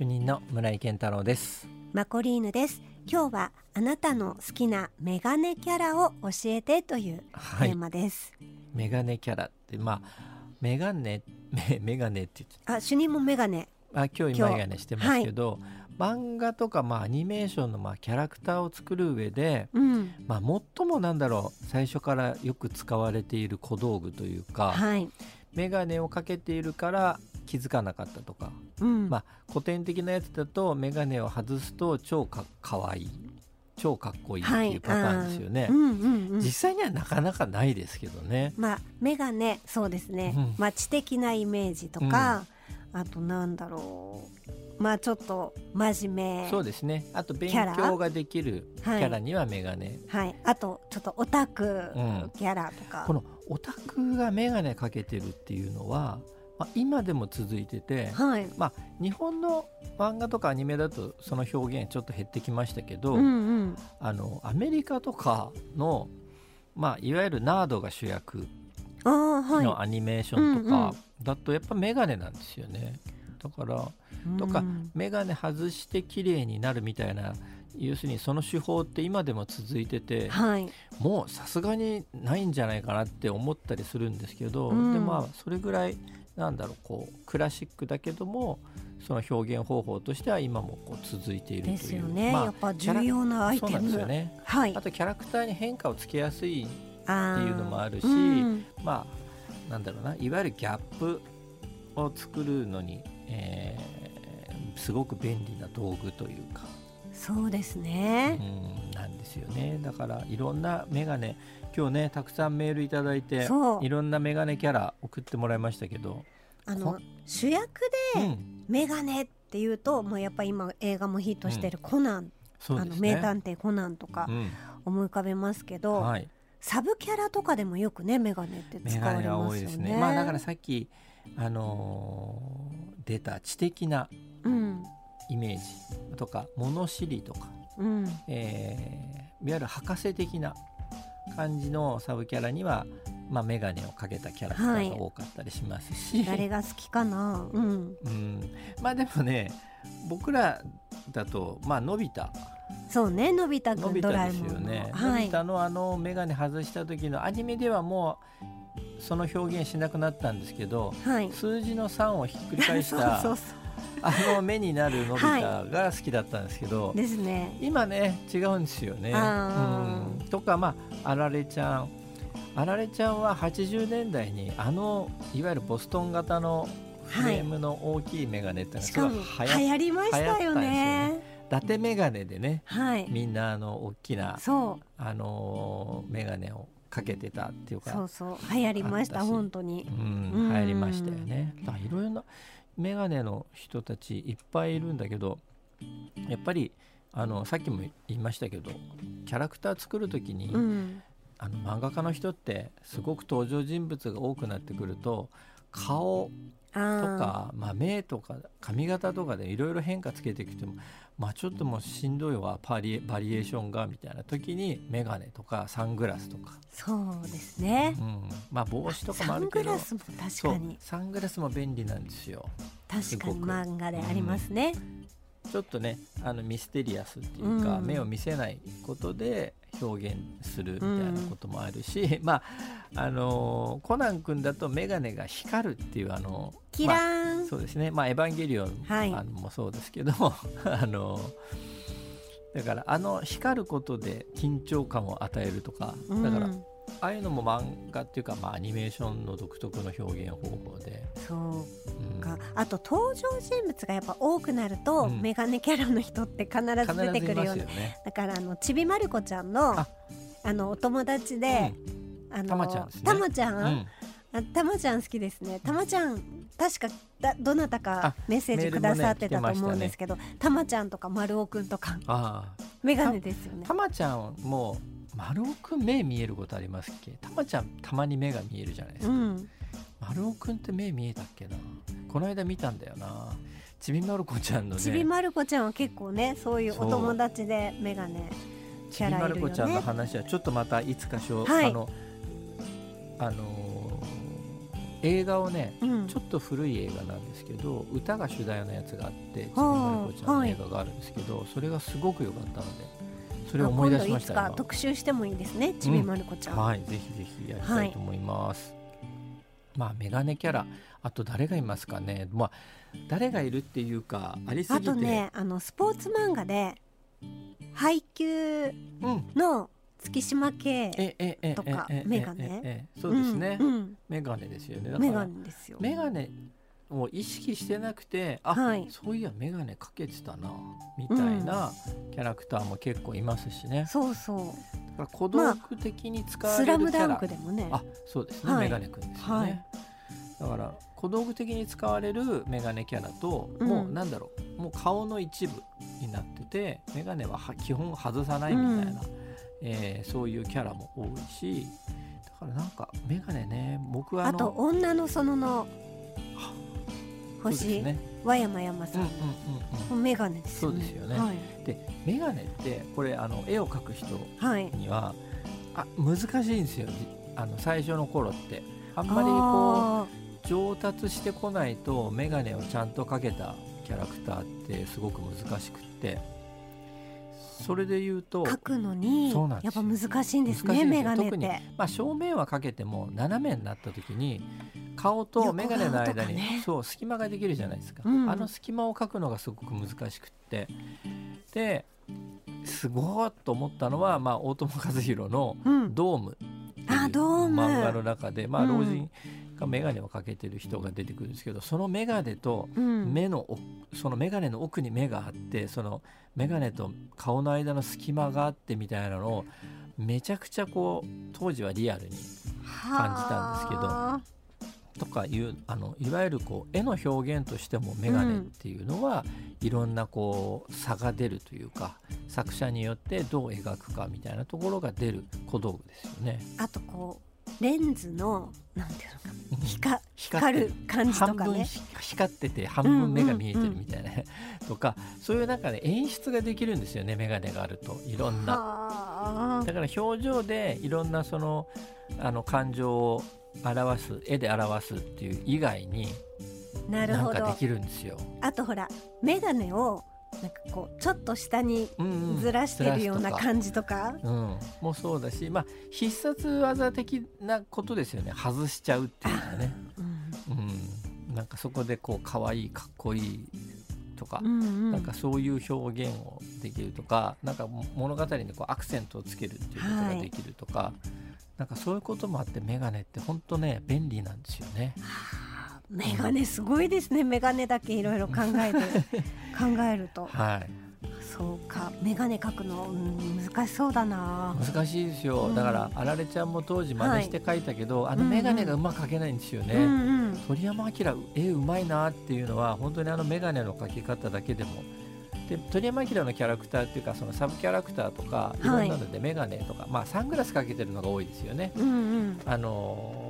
主任の村井健太郎です。マコリーヌです。今日はあなたの好きなメガネキャラを教えてというテーマです、メガネキャラってまあメガネメメガネって言ってあ主任もメガネ。あ今日今メガネしてますけど、漫画とかまあアニメーションのまあキャラクターを作る上でうん。まあ最もなんだろう最初からよく使われている小道具というか、はいメガネをかけているから気づかなかったとか、うん、まあ古典的なやつだとメガネを外すと超かかわいい超かっこいいっていうパターンですよね、うん。うんうん実際にはなかなかないですけどね。まあメガネそうですね、うん。まあ知的なイメージとか、あとなんだろう。まあちょっと真面目。そうですね。あと勉強ができるキはい。ャラにはメガネ、はい。あとちょっとオタクうん。キャラとか、このオタクがメガネかけてるっていうのは、まあ、今でも続いてて、はい。まあ、日本の漫画とかアニメだとその表現ちょっと減ってきましたけど、うんうん。あのアメリカとかの、まあ、いわゆるナードが主役のアニメーションとうんかだとやっぱメガネなんですよね。だからとかうん。メガネ外して綺麗になるみたいな要するにその手法って今でも続いててはい。もうさすがにないんじゃないかなって思ったりするんですけど、うん。でもまあそれぐらいなんだろうこうクラシックだけどもその表現方法としては今もこう続いているというですよね、まあやっぱ重要なアイテム。ですよね。はい。あとキャラクターに変化をつけやすいっていうのもあるしうんまあなんだろうないわゆるギャップを作るのに、えーすごく便利な道具というか、そうですね、うん、なんですよね。だからいろんなメガネ今日ねたくさんメールいただいていろんなメガネキャラ送ってもらいましたけど、あのこ主役でうん、メガネっていうと、もうやっぱ今映画もヒットしてるコナン、うですね。名探偵コナンとかうん。思い浮かべますけど、はい、サブキャラとかでもよくねメガネって使われますよね。ね。まあだからさっきあのー出た知的なうん。イメージとか物知りとか、うん。えーいわゆる博士的な感じのサブキャラには、まあ、メガネをかけたキャラクターが多かったりしますし、誰が好きかな？うん。うん、まあでもね僕らだとまあのび太。そうねのび太のくんドラえもんの。よね、のはいび太のあのメガネ外した時のアニメではもうその表現しなくなったんですけどはい。数字の3をひっくり返した あの目になるのび太が好きだったんですけど、うですね。今ね違うんですよね。うんとかまああられちゃんあられちゃんは80年代にあのいわゆるボストン型のフレームの大きいメガネってのがすごい流行りましたよね。伊達メガネでねはい。みんなあの大きなそうあのメガネをかけてたっていうかそうそう流行りました本当にう。んうん流行りましたよね。だからいろいろなメガネの人たちいっぱいいるんだけどやっぱりあのさっきも言いましたけどキャラクター作る時に、うんあの漫画家の人ってすごく登場人物が多くなってくると顔あとーかまあ、目とか髪型とかでいろいろ変化つけてきても、まあ、ちょっともうしんどいわパリエバリエーションがみたいな時に眼鏡とかサングラスとか、そうですね。う。ん、まあ帽子とかもあるけど。グラスも確そう。かにサングラスも便利なんですよ。確かに漫画でありますね。ちょっとねあのミステリアスっていうか、うん。目を見せないことで表現するみたいなこともあるし、まああのーコナン君だと眼鏡が光るっていうあのキまあラーン、そうですね。まあエヴァンゲリオン、はい。あのもそうですけど あのだからあの光ることで緊張感を与えるとかうん。だから、ああいうのも漫画っていうか、まあ、アニメーションの独特の表現方法で、そううん。かあと登場人物がやっぱ多くなると、うん。メガネキャラの人って必ず出てくるような。ますよね。だからあのちびまる子ちゃんのあ。あのお友達で、あのたまちゃんね。たまちゃん、うん。うんあたまちゃん好きですね。たまちゃん確かだどなたかあメッセージくださってたと思うんですけど、たまちゃんとか丸尾くんとか。メガネですよね。たまちゃんも丸尾くん目見えることありますっけ？たまちゃんたまに目が見えるじゃないですか、うん。丸尾くんって目見えたっけな？この間見たんだよな。ちびまる子ちゃんのね。ちびまる子ちゃんは結構ねそういうお友達でメガネちびまキャラいるよる子ちゃんのね話はちょっとまたいつかしょう、はい。あのあのー映画をねうん。ちょっと古い映画なんですけど歌が主題のやつがあってちびまる子ちゃんの映画があるんですけど、それがすごく良かったのでそれを思い出しましたあ今度いつか特集してもいいですねちびまる子ちゃん、はい、ぜひぜひやりたいと思います。まあメガネキャラ、あと誰がいますかね。まあ誰がいるっていうかありすぎて、あとねあのスポーツ漫画で配給うん、の月島系とかメガネ。そうですね。うんうん。メガネですよね。メガらネですよメガネを意識してなくて、あ、はい。そういやメガネかけてたなみたいなキャラクターも結構いますしね。そうそう。だから小道具的に使わスラムダンれるキャラ、クでもね。あそうですね、はい。メガネくんですよね、だから小道具的に使われるメガネキャラと、うん。もうなんだろう。もう顔の一部になっててメガネはは基本外さないみたいな、えーそういうキャラも多いし。だからなんかメガネね僕はあのあと女の園のそうです星、ね。和山山さうんうんんうんうん。メガネですよね。そうですよね。はい、でメガネってこれあの絵を描く人はい、にはあ難しいんですよ。じあの最初の頃って。あんまりこうあ上達してこないと眼鏡をちゃんとかけたキャラクターってすごく難しくってそれで言うとー描くのにやっぱ難しいんですね難しいんですよ。メガネっ特にてまあ、正面はかけても斜めになった時に顔と眼鏡の間に、ねそう隙間ができるじゃないですか、うん。あの隙間を描くのがすごく難しくって。ですごーっと思ったのは、まあ、大友和弘のうん「ドーム」っていうあドーム。漫画の中で、まあ、うん。老人が眼鏡をかけてる人が出てくるんですけどその眼鏡とうん。目の奥その眼鏡の奥に目があってその眼鏡と顔の間の隙間があってみたいなのをめちゃくちゃこう当時はリアルに感じたんですけどはとかいうあのいわゆるこう絵の表現としても眼鏡っていうのは、いろんなこう差が出るというか作者によってどう描くかみたいなところが出る小道具ですよね。ああとこうレンズのなんていうのかうん。光光光る感じとかね。ひ光ってて半分目が見えてるみたいな、とかそういう中で演出ができるんですよね眼鏡があると。いろんな。はだから表情でいろんなそのあの感情を表す絵で表すっていう以外にあなるほど。なんかできるんですよ。あとほらメガネをなんかこうちょっと下にうんうん。ずらしてるようなずらすとか。感じとか、うん、もうそうだし、まあ、必殺技的なことですよね。外しちゃうっていうのはね、うん。うん、なんかそこでこう可愛いかっこいいとかう、んうん。なんかそういう表現をできるとかなんか物語にこうアクセントをつけるっていうことができるとか、なんかそういうこともあってメガネって本当ね便利なんですよね。はあメガネすごいですね。メガネだけいろいろ考えて 考えると。はい。そうか。メガネ描くの、うん、難しそうだな。難しいですよ、うん。だからあられちゃんも当時真似して描いたけど、あの眼鏡がうまく描けないんですよね、うんうん。鳥山明絵うまいなっていうのは本当にあの眼鏡の描き方だけでも。で鳥山明のキャラクターっていうかそのサブキャラクターとかいろんなので眼鏡とか、まあサングラスかけてるのが多いですよね。うんあのお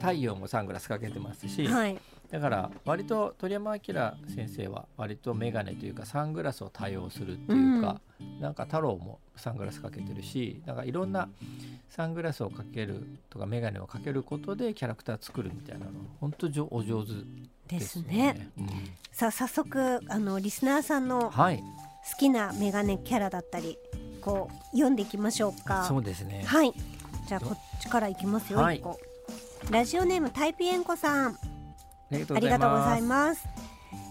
太陽もサングラスかけてますし、うんはい。だから割と鳥山明先生は割と眼鏡というかサングラスを多用するっていうか、なんか太郎もサングラスかけてるしなんかいろんなサングラスをかけるとか眼鏡をかけることでキャラクター作るみたいなの本当じょお上手でですすねね。さあ早速あのリスナーさんうんのはい、好きなメガネキャラだったりこう読んでいきましょうか。そうですね。はい。じゃあこっちからいきますよ、はい。一個ラジオネームタイピエンコさん。ありがとうございます。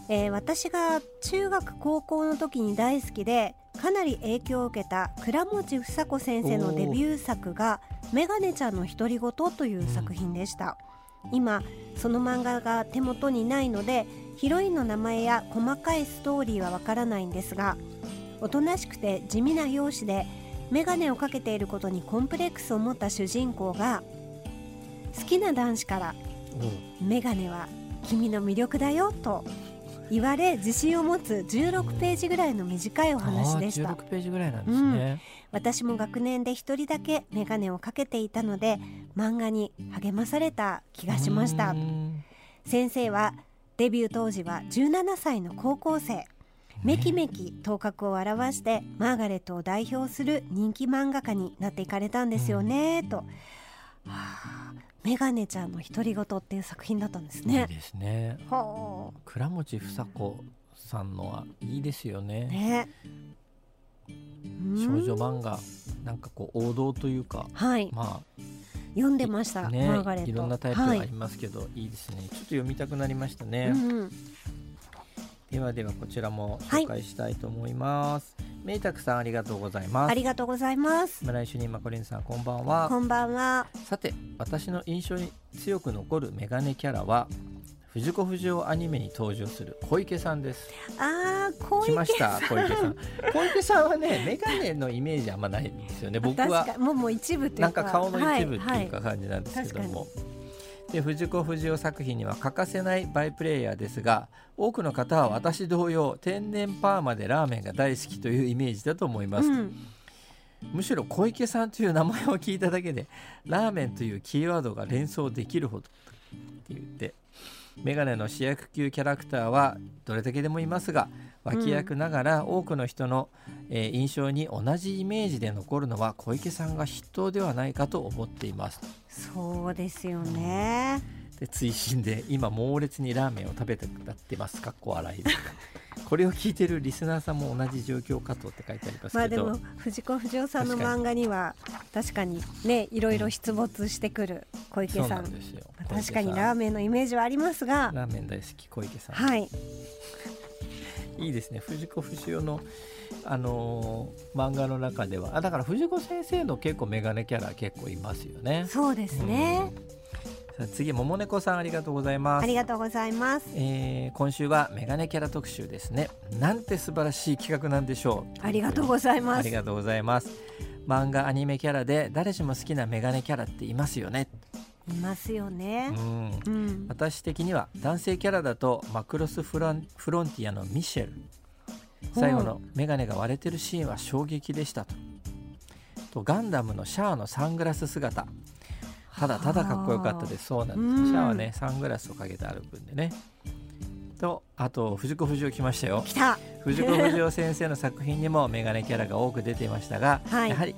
えー私が中学高校の時に大好きでかなり影響を受けた倉持房子先生のデビュー作が「メガネちゃんの独り言」という作品でした、今その漫画が手元にないのでヒロインの名前や細かいストーリーはわからないんですがおとなしくて地味な容姿でメガネをかけていることにコンプレックスを持った主人公が好きな男子からおうメガネは君の魅力だよと言われ自信を持つ16ページぐらいの短いお話でした。あー16ページぐらいなんですね。私も学年で一人だけメガネをかけていたので漫画に励まされた気がしました。先生はデビュー当時は17歳の高校生。めきめき頭角を現してマーガレットを代表する人気漫画家になっていかれたんですよね、と、はあメガネちゃんの独り言っていう作品だったんですいいね。ですね。は倉持房子さんのはいいですよあね。ね。少女うん漫画なんかこう王道というかはい。ま読んでました、あねマーガレット。いろんなタイプがあはい。りますけど、い、いですね。ちょっと読みたくなりましたね、うんうん。ではではこちらも紹介したいと思います、めいたくさんありがとうございます。ありがとうございます。村井主任マコリンさんこんばんは。こんばんは。さて私の印象に強く残るメガネキャラは藤子不二雄アニメに登場する小池さんです。ああ、こういう来ました小池さん。小池さんはねメガネのイメージあんまないんですよね。僕はもうもう一部というか。なんか顔の一部ってはいい。うか感じなんですけどはいも、で藤子不二雄作品には欠かせないバイプレイヤーですが多くの方は私同様天然パーマでラーメンが大好きというイメージだと思います、うん、むしろ小池さんという名前を聞いただけでラーメンというキーワードが連想できるほどって言ってメガネの主役級キャラクターはどれだけでもいますが脇役ながら多くの人の、えー印象に同じイメージで残るのは小池さんが筆頭ではないかと思っていますそうですよね。で追伸で今猛烈にラーメンを食べてくってますか？っこ笑いです これを聞いてるリスナーさんも同じ状況かとって書いてありますけど、まあでも藤子不二雄さんの漫画には確かにねいろいろ出没してくる小池さ。なんんですよ。まあ確かにラーメンのイメージはありますが、ラーメン大好き小池さん、はい、いいですね。藤子不二雄のあのー漫画の中ではあだから藤子先生の結構メガネキャラ結構いますよねそうですね。さあ次桃猫さんありがとうございますありがとうございます。えー今週はメガネキャラ特集ですねなんて素晴らしい企画なんでしょうありがとうございあますり。がとうございます漫画アニメキャラで誰しも好きなメガネキャラっていますよね、いますようね。ん、うん。私的には男性キャラだとマクロスフランフロンティアのミシェル最後のメガネが割れてるシーンは衝撃でしたと。とガンダムのシャアのサングラス姿。ただただかっこよかったです。そうなんです、うん。シャアはねサングラスをかけて歩くんでね。とあと藤子不二雄来ましたよ。来た。藤子不二雄先生の作品にもメガネキャラが多く出ていましたが、はい。やはり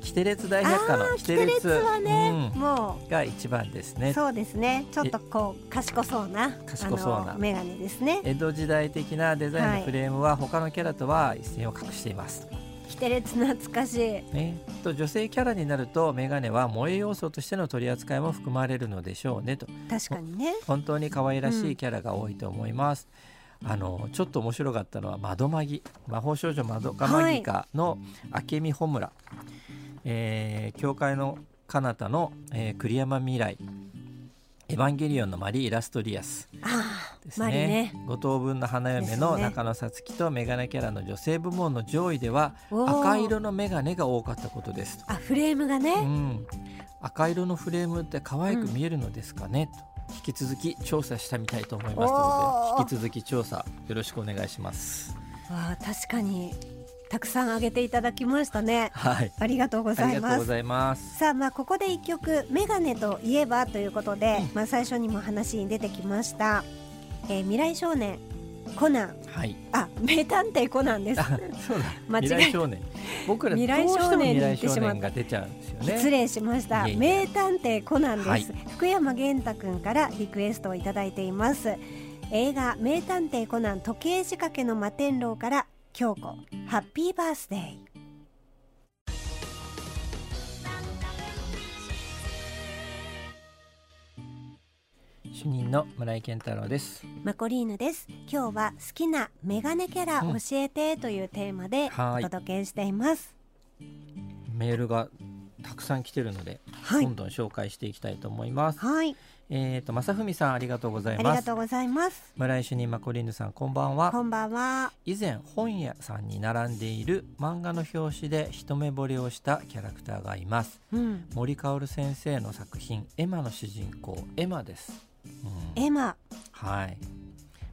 キテレツ大百科のキテレツ。はね、うん。もが一番ですね。うそうですね。ちょっとこう賢そうな賢そうな。あのメガネですね。江戸時代的なデザインはいのフレームは他のキャラとは一線を画しています、キテレツ懐かしい。ね、と女性キャラになるとメガネは萌え要素としての取り扱いも含まれるのでしょうねと。確かにね。本当に可愛らしいキャラが多いと思います、あのちょっと面白かったのは窓マギ魔法少女窓かマギカの明美穂村、えー教会の彼方の、えー栗山未来エヴァンゲリオンのマリー・ラストリアスですね。ね。五等分の花嫁の中野さつきとメガネキャラの女性部門の上位では赤色のメガネが多かったことですと、あ、フレームがうね。ん、赤色のフレームって可愛く見えるのですかね、と。引き続き調査したみたいと思いますので引き続き調査よろしくお願いします。ああ、確かにたくさんあげていただきましたね。はい。ありがとうごあざいます。りがとうございます。さあまあここで一曲メガネといえばということで、まあ最初にも話に出てきました、えー未来少年コナン。はい。あ名探偵コナンです。あ そうだ。間違え未来少年。僕ら未来少年に言ってしまった。年が出ちゃうんですよね。失礼しました。名探偵コナンです、はい。福山源太くんからリクエストをいただいています。映画名探偵コナン時計仕掛けの摩天楼から京子ハッピーバースデー主任の村井健太郎です。マコリーヌです。今日は好きなメガネキャラ教えてというテーマではい。お届けしています、メールがたくさん来てるので、はい。どんどん紹介していきたいと思います。はい。えっ、と正文さんありがとうござあいます。りがとうございます。村井主任マコリーヌさんこんばんは。こんばんは。以前本屋さんに並んでいる漫画の表紙で一目惚れをしたキャラクターがいます。うん。森かおる先生の作品「エマ」の主人公エマです、うん。エマ。はい、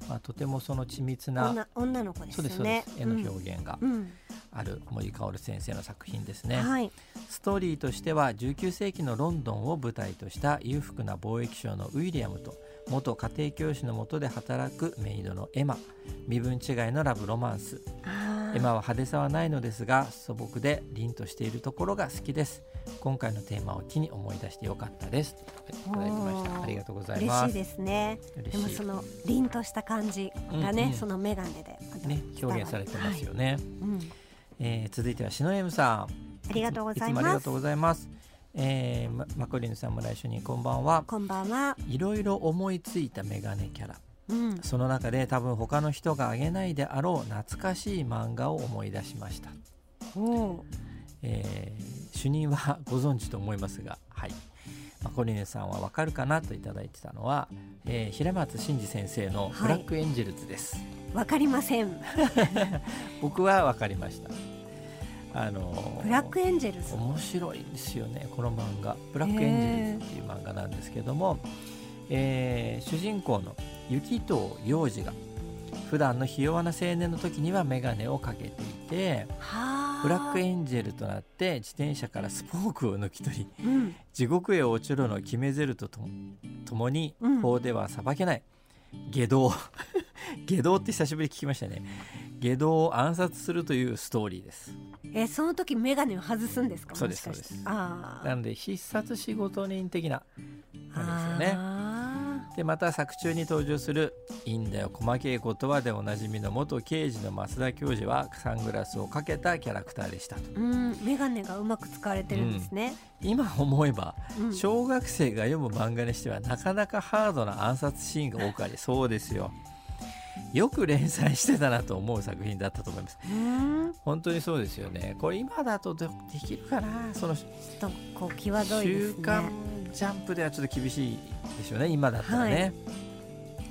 まあ、とてもその緻密な女女の子ですそうですそうねです。絵の表現がうん、うん。ある森かおる先生の作品ですね、はいストーリーとしては19世紀のロンドンを舞台とした裕福な貿易商のウィリアムと元家庭教師の下で働くメイドのエマ。身分違いのラブロマンス。あエマは派手さはないのですが素朴で凛としているところが好きです。今回のテーマを機に思い出してよかったです。いただきました。ありがとうございます。嬉しいですね。でもその凛とした感じがね、うんうん、その眼鏡でね表現されてますよね、はい、うん、えー、続いては篠 M さんありがとうございます。ありがとうございます。えー、マコリンさんも来週にこんばんは。こんばんは。いろいろ思いついたメガネキャラ。うん、その中で多分他の人があげないであろう懐かしい漫画を思い出しました、えー、主任はご存知と思いますがはい。マコリネさんはわかるかなといただいてたのは、えー、平松伸二先生の「ブラックエンジェルズ」です。わ、はい、かりません。僕はわかりましたあのブラックエンジェルズ。面白いんですよねこの漫画「ブラックエンジェルズ」っていう漫画なんですけども、えー、主人公の雪藤洋士が普段のひ弱な青年の時には眼鏡をかけていてブラックエンジェルとなって自転車からスポークを抜き取り、うん、地獄へ落ちるの決めゼリフともに法では裁けない、下道。下道って久しぶり聞きましたね下道を暗殺するというストーリーです。えその時眼鏡を外すんですか？そうですそうです。なので必殺仕事人的な。なんですよね。でまた作中に登場する「いいんだよ細けいことは」でおなじみの元刑事の増田教授はサングラスをかけたキャラクターでしたうん。眼鏡がうまく使われてるんですね、うん、今思えば、うん、小学生が読む漫画にしてはなかなかハードな暗殺シーンが多くありそうですよよく連載してたなと思う作品だったと思います。本当にそうですよね。これ今だとできるかな？そのちょっとこう際どい、ね、週刊ジャンプではちょっと厳しいでしょうね。今だったらね。はい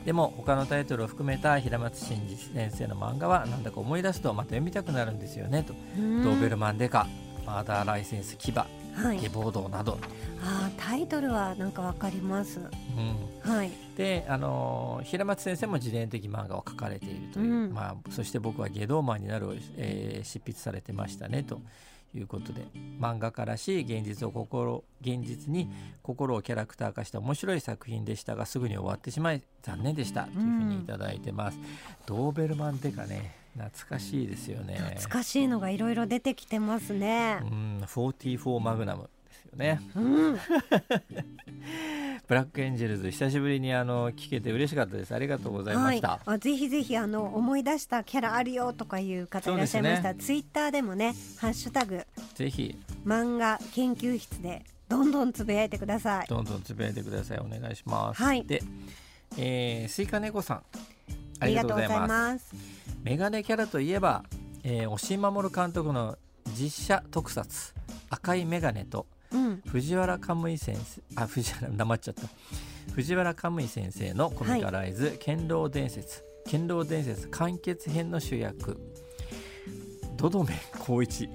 でも他のタイトルを含めた平松真二先生の漫画はなんだか思い出すとまた読みたくなるんですよねと「ドーベルマンデカ」「マーダーライセンス牙」はい、下暴動など。あタイトルはなんかわかります、うん。はい、であの平松先生も自伝的漫画を描かれているという、うん、まあ、そして僕は「下道マンになる」を、えー、執筆されてましたねと。いうことで。漫画家らしい現実を心現実に心をキャラクター化した面白い作品でしたがすぐに終わってしまい残念でした。というふうに頂いてます。うん、ドーベルマンデカね懐かしいですよね。懐かしいのがいろいろ出てきてますね。うん。44マグナムですよね、うん、ブラックエンジェルズ久しぶりにあの聞けて嬉しかったです。ありがとうございました、はい、ぜひぜひあの思い出したキャラあるよとかいう方いらっしゃいました、ね、ツイッターでもねハッシュタグぜひ。漫画研究室でどんどんつぶやいてください。どんどんつぶやいてください。お願いします。はい。で、えー、スイカ猫さんありがとうございます。メガネキャラといえば、えー、押井守監督の実写特撮「赤いメガネ」と、うん、藤原カムイ先生あ藤原黙っちゃった。藤原カムイ先生のコミカライズ「はい、剣道伝説」「剣道伝説完結編」の主役。ドドメ光一。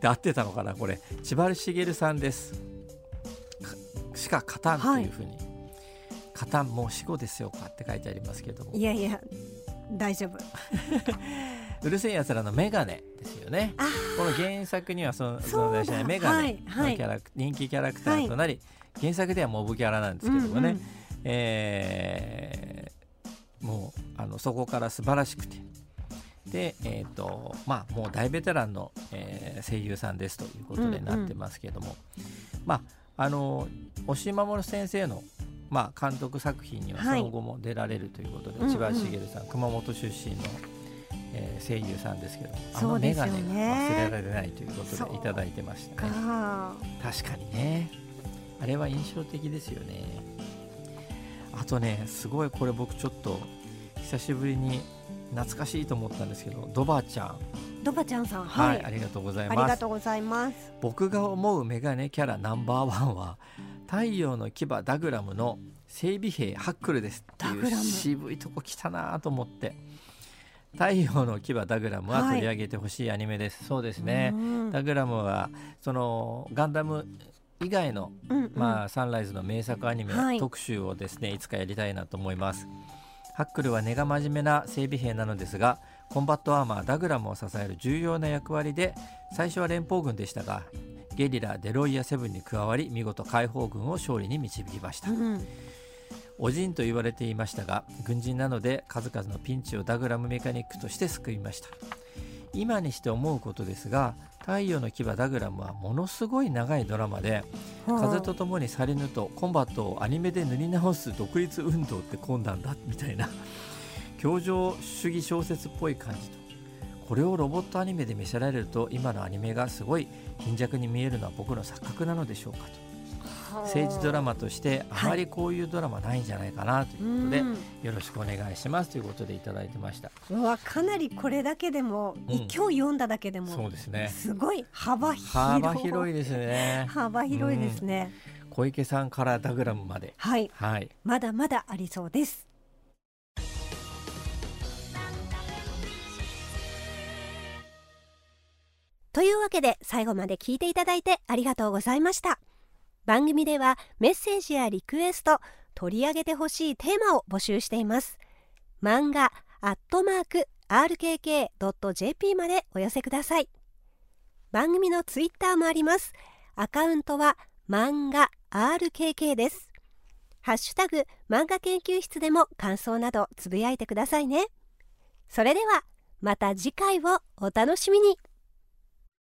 で合ってたのかなこれ。千葉茂さんです。しか勝たんというふうに、はい、勝たんもう死後ですよかって書いてありますけども。いやいや大丈夫。うるせえやつらのメガネですよね。この原作には存在しないメガネのキャラ、はい。はい、人気キャラクターとなり、はい、原作ではモブキャラなんですけどもね、うんうん、えー、もうあのそこから素晴らしくて。で、えーとまあ、もう大ベテランの、えー、声優さんですということでなってますけども、うんうん、まああの押井守先生のまあ、監督作品にはその後も出られるということで、はい、千葉茂さん、うんうん、熊本出身の、えー、声優さんですけどあの眼鏡が忘れられないということでいただいてましたね。確かにね。あれは印象的ですよね。あとねすごいこれ僕ちょっと久しぶりに懐かしいと思ったんですけどドバちゃん。ドバちゃんさん、はい、はい、ありがとうございます。ありがとうございます。僕が思うメガネキャラナンバーワンは太陽の牙ダグラムの整備兵ハックルですっていう渋いとこ来たなと思って。太陽の牙ダグラムは取り上げてほしいアニメです、はい、そうですね。ダグラムはそのガンダム以外の、うんうん、まあ、サンライズの名作アニメ特集をですね、はい、いつかやりたいなと思います。ハックルは根が真面目な整備兵なのですがコンバットアーマーダグラムを支える重要な役割で最初は連邦軍でしたがゲリラデロイヤ7に加わり見事解放軍を勝利に導きました、うん、おじんと言われていましたが軍人なので数々のピンチをダグラムメカニックとして救いました。今にして思うことですが太陽の牙ダグラムはものすごい長いドラマで風とともにサリヌとコンバットをアニメで塗り直す独立運動ってこんだみたいな。教条主義小説っぽい感じとこれをロボットアニメで見せられると今のアニメがすごい貧弱に見えるのは僕の錯覚なのでしょうかと。政治ドラマとしてあまりこういうドラマないんじゃないかなということで、はい、よろしくお願いしますということでいただいてました。うわかなりこれだけでも、うん、今日読んだだけでもそうですね。すごい幅広幅広いですね。幅広いですね、うん、小池さんからダグラムまで。はい、はい、まだまだありそうですというわけで最後まで聞いていただいてありがとうございました。番組ではメッセージやリクエスト取り上げてほしいテーマを募集しています。漫画アットマーク rkk.jp までお寄せください。番組のツイッターもあります。アカウントは漫画 RKK です。ハッシュタグ漫画研究室でも感想などつぶやいてくださいね。それではまた次回をお楽しみに。